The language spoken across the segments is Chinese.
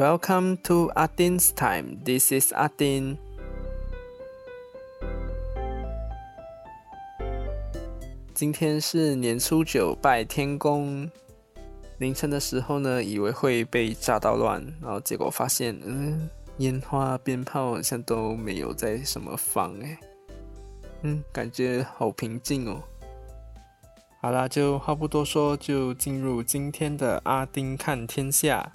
Welcome to Adin's time. This is Adin. 今天是年初九拜天公。凌晨的时候呢，以为会被炸到乱，然后结果发现，嗯，烟花鞭炮好像都没有在什么放哎，嗯，感觉好平静哦。好啦，就话不多说，就进入今天的阿丁看天下。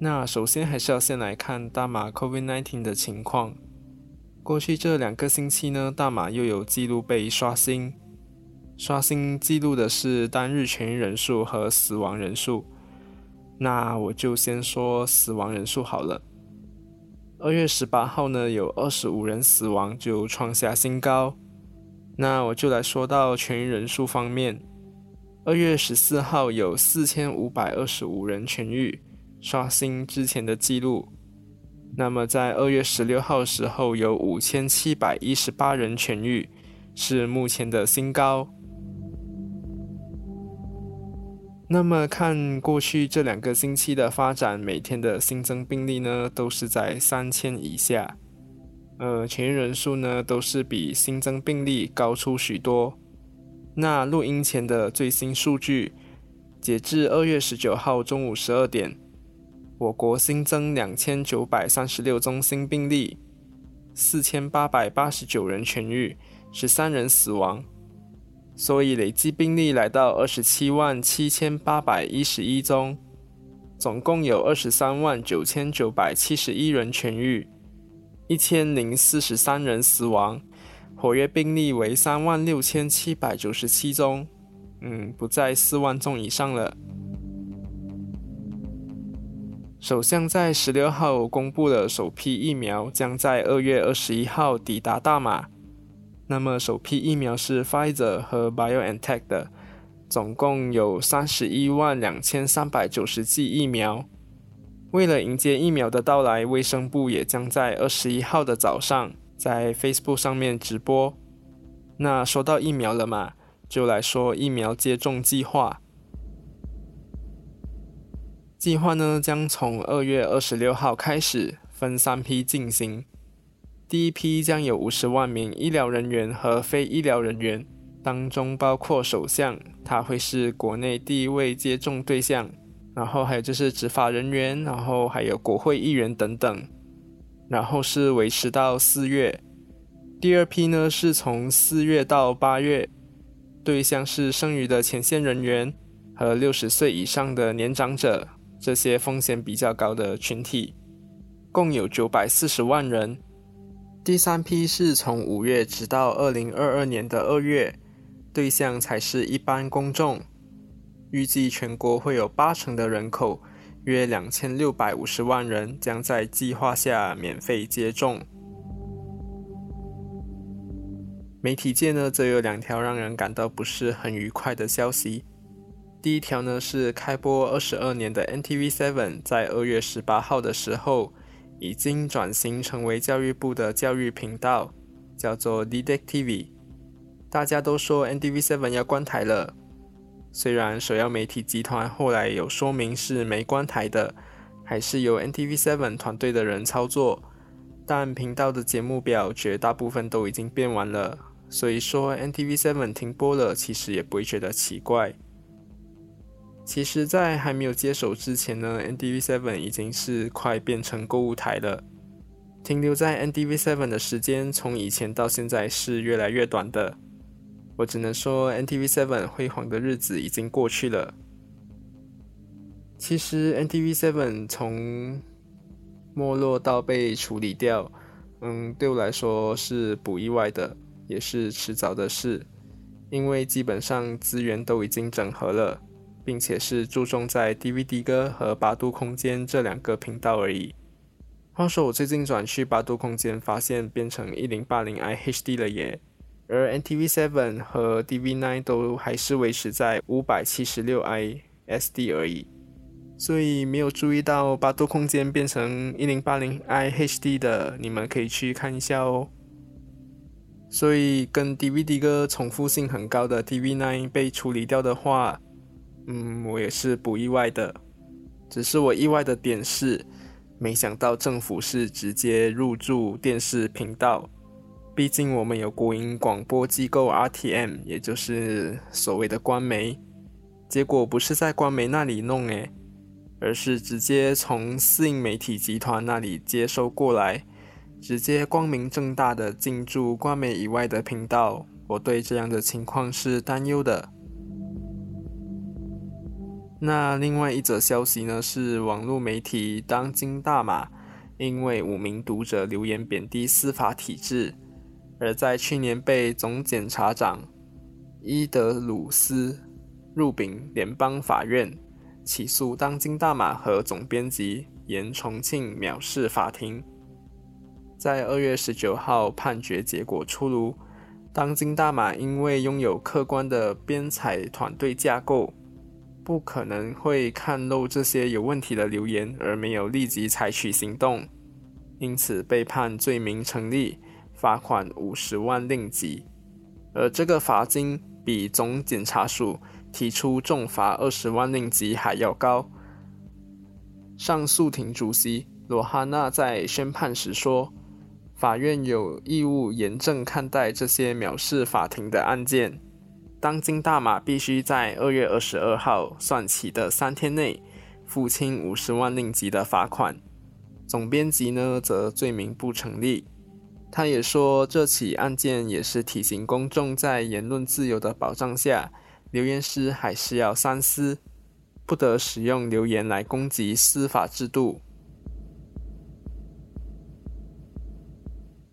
那首先还是要先来看大马 COVID-19 的情况。过去这两个星期呢，大马又有记录被刷新，刷新记录的是单日痊愈人数和死亡人数。那我就先说死亡人数好了。二月十八号呢，有二十五人死亡，就创下新高。那我就来说到痊愈人数方面，二月十四号有四千五百二十五人痊愈。刷新之前的记录。那么在二月十六号时候，有五千七百一十八人痊愈，是目前的新高。那么看过去这两个星期的发展，每天的新增病例呢，都是在三千以下。呃，痊愈人数呢，都是比新增病例高出许多。那录音前的最新数据，截至二月十九号中午十二点。我国新增两千九百三十六宗新病例，四千八百八十九人痊愈，十三人死亡，所以累计病例来到二十七万七千八百一十一宗，总共有二十三万九千九百七十一人痊愈，一千零四十三人死亡，活跃病例为三万六千七百九十七宗，嗯，不在四万宗以上了。首相在十六号公布了首批疫苗将在二月二十一号抵达大马。那么首批疫苗是 Pfizer 和 BioNTech 的，总共有三十一万两千三百九十剂疫苗。为了迎接疫苗的到来，卫生部也将在二十一号的早上在 Facebook 上面直播。那说到疫苗了嘛，就来说疫苗接种计划。计划呢将从二月二十六号开始，分三批进行。第一批将有五十万名医疗人员和非医疗人员，当中包括首相，他会是国内第一位接种对象。然后还有就是执法人员，然后还有国会议员等等。然后是维持到四月。第二批呢是从四月到八月，对象是剩余的前线人员和六十岁以上的年长者。这些风险比较高的群体，共有九百四十万人。第三批是从五月直到二零二二年的二月，对象才是一般公众。预计全国会有八成的人口，约两千六百五十万人，将在计划下免费接种。媒体界呢，则有两条让人感到不是很愉快的消息。第一条呢是开播二十二年的 NTV Seven，在二月十八号的时候，已经转型成为教育部的教育频道，叫做 Didact TV。大家都说 NTV Seven 要关台了，虽然首要媒体集团后来有说明是没关台的，还是由 NTV Seven 团队的人操作，但频道的节目表绝大部分都已经变完了，所以说 NTV Seven 停播了，其实也不会觉得奇怪。其实，在还没有接手之前呢，NDV Seven 已经是快变成购物台了。停留在 NDV Seven 的时间，从以前到现在是越来越短的。我只能说，NDV Seven 辉煌的日子已经过去了。其实，NDV Seven 从没落到被处理掉，嗯，对我来说是不意外的，也是迟早的事，因为基本上资源都已经整合了。并且是注重在 DVD 哥和八度空间这两个频道而已。话说我最近转去八度空间，发现变成一零八零 i HD 了耶，而 NTV Seven 和 DV Nine 都还是维持在五百七十六 i SD 而已。所以没有注意到八度空间变成一零八零 i HD 的，你们可以去看一下哦。所以跟 DVD 哥重复性很高的 DV9 被处理掉的话，嗯，我也是不意外的。只是我意外的点是，没想到政府是直接入驻电视频道。毕竟我们有国营广播机构 RTM，也就是所谓的官媒。结果不是在官媒那里弄诶，而是直接从私营媒体集团那里接收过来，直接光明正大的进驻官媒以外的频道。我对这样的情况是担忧的。那另外一则消息呢，是网络媒体当今大马因为五名读者留言贬低司法体制，而在去年被总检察长伊德鲁斯入禀联邦法院，起诉当今大马和总编辑严重庆藐视法庭。在二月十九号判决结果出炉，当今大马因为拥有客观的编采团队架构。不可能会看漏这些有问题的留言，而没有立即采取行动，因此被判罪名成立，罚款五十万令吉，而这个罚金比总检察署提出重罚二十万令吉还要高。上诉庭主席罗哈纳在宣判时说：“法院有义务严正看待这些藐视法庭的案件。”当今大马必须在二月二十二号算起的三天内付清五十万令吉的罚款。总编辑呢，则罪名不成立。他也说，这起案件也是提醒公众，在言论自由的保障下，留言师还是要三思，不得使用留言来攻击司法制度。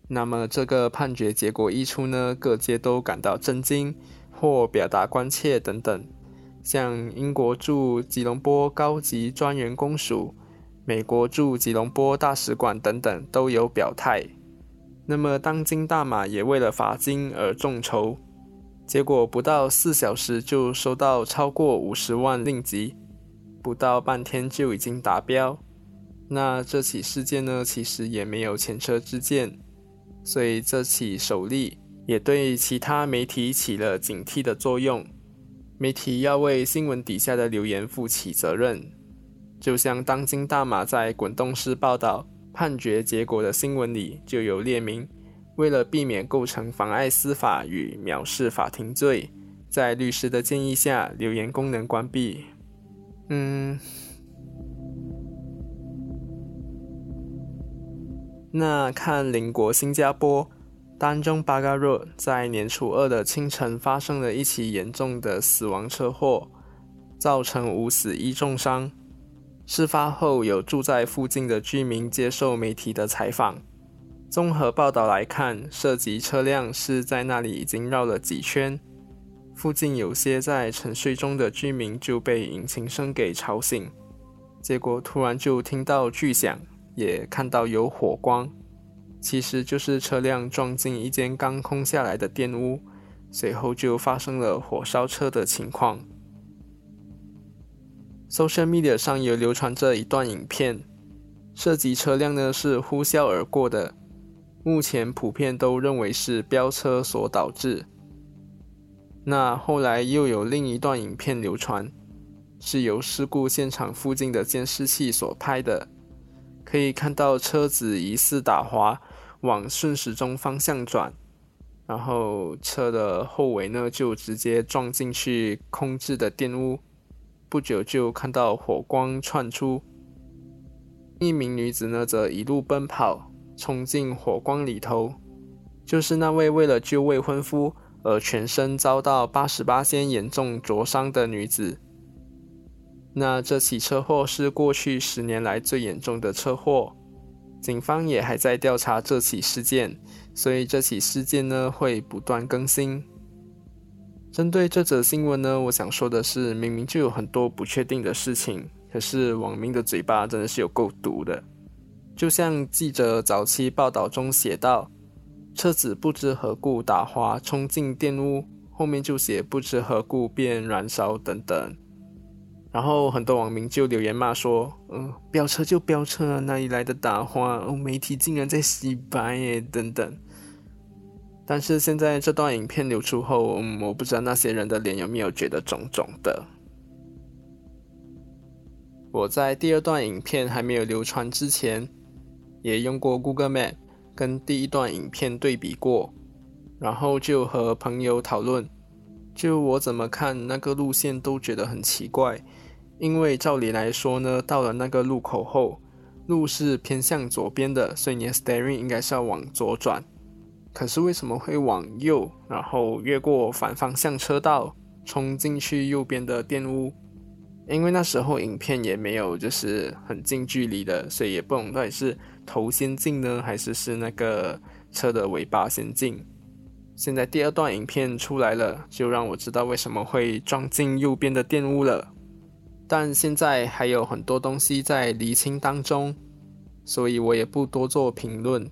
那么，这个判决结果一出呢，各界都感到震惊。或表达关切等等，像英国驻吉隆坡高级专员公署、美国驻吉隆坡大使馆等等都有表态。那么，当今大马也为了罚金而众筹，结果不到四小时就收到超过五十万令吉，不到半天就已经达标。那这起事件呢，其实也没有前车之鉴，所以这起首例。也对其他媒体起了警惕的作用。媒体要为新闻底下的留言负起责任，就像当今大马在滚动式报道判决结果的新闻里就有列明，为了避免构成妨碍司法与藐视法庭罪，在律师的建议下，留言功能关闭。嗯，那看邻国新加坡。丹中巴嘎若在年初二的清晨发生了一起严重的死亡车祸，造成五死一重伤。事发后，有住在附近的居民接受媒体的采访。综合报道来看，涉及车辆是在那里已经绕了几圈，附近有些在沉睡中的居民就被引擎声给吵醒，结果突然就听到巨响，也看到有火光。其实就是车辆撞进一间刚空下来的店屋，随后就发生了火烧车的情况。Social media 上有流传着一段影片，涉及车辆呢是呼啸而过的，目前普遍都认为是飙车所导致。那后来又有另一段影片流传，是由事故现场附近的监视器所拍的，可以看到车子疑似打滑。往顺时钟方向转，然后车的后尾呢就直接撞进去空置的店屋，不久就看到火光窜出。一名女子呢则一路奔跑，冲进火光里头，就是那位为了救未婚夫而全身遭到八十八仙严重灼伤的女子。那这起车祸是过去十年来最严重的车祸。警方也还在调查这起事件，所以这起事件呢会不断更新。针对这则新闻呢，我想说的是，明明就有很多不确定的事情，可是网民的嘴巴真的是有够毒的。就像记者早期报道中写道：“车子不知何故打滑冲进电屋，后面就写不知何故便燃烧等等。”然后很多网民就留言骂说：“嗯，飙车就飙车，哪里来的打花？哦，媒体竟然在洗白耶，等等。”但是现在这段影片流出后，嗯，我不知道那些人的脸有没有觉得肿肿的。我在第二段影片还没有流传之前，也用过 Google Map 跟第一段影片对比过，然后就和朋友讨论，就我怎么看那个路线都觉得很奇怪，因为照理来说呢，到了那个路口后，路是偏向左边的，所以你的 steering 应该是要往左转，可是为什么会往右，然后越过反方向车道，冲进去右边的店屋？因为那时候影片也没有就是很近距离的，所以也不懂到底是头先进呢，还是是那个车的尾巴先进。现在第二段影片出来了，就让我知道为什么会撞进右边的店屋了。但现在还有很多东西在厘清当中，所以我也不多做评论。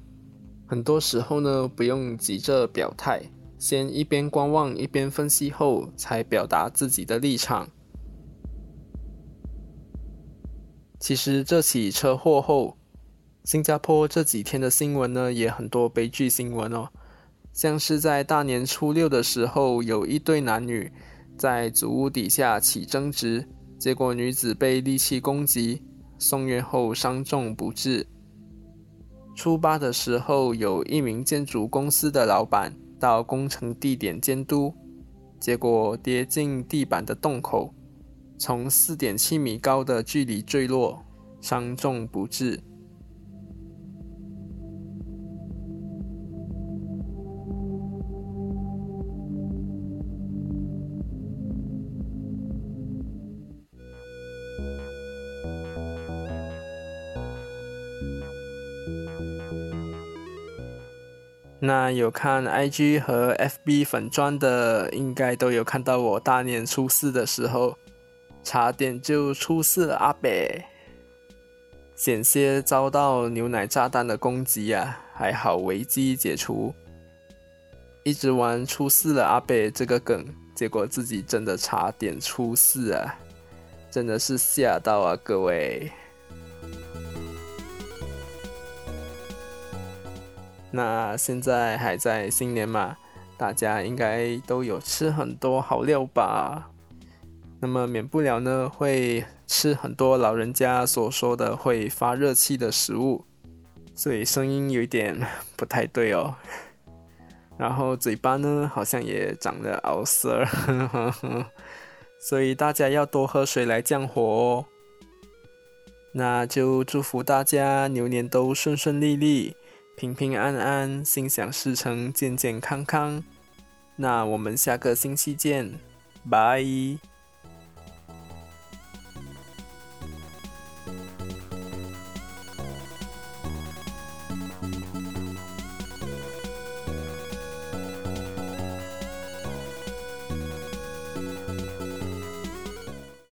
很多时候呢，不用急着表态，先一边观望一边分析后，才表达自己的立场。其实这起车祸后，新加坡这几天的新闻呢，也很多悲剧新闻哦。像是在大年初六的时候，有一对男女在祖屋底下起争执，结果女子被利器攻击，送院后伤重不治。初八的时候，有一名建筑公司的老板到工程地点监督，结果跌进地板的洞口。从四点七米高的距离坠落，伤重不治。那有看 IG 和 FB 粉砖的，应该都有看到我大年初四的时候。差点就出事了，阿北，险些遭到牛奶炸弹的攻击啊！还好危机解除。一直玩出事了阿北这个梗，结果自己真的差点出事啊！真的是吓到啊，各位。那现在还在新年嘛，大家应该都有吃很多好料吧？那么免不了呢，会吃很多老人家所说的会发热气的食物，所以声音有一点不太对哦。然后嘴巴呢，好像也长了凹色，所以大家要多喝水来降火哦。那就祝福大家牛年都顺顺利利、平平安安、心想事成、健健康康。那我们下个星期见，拜。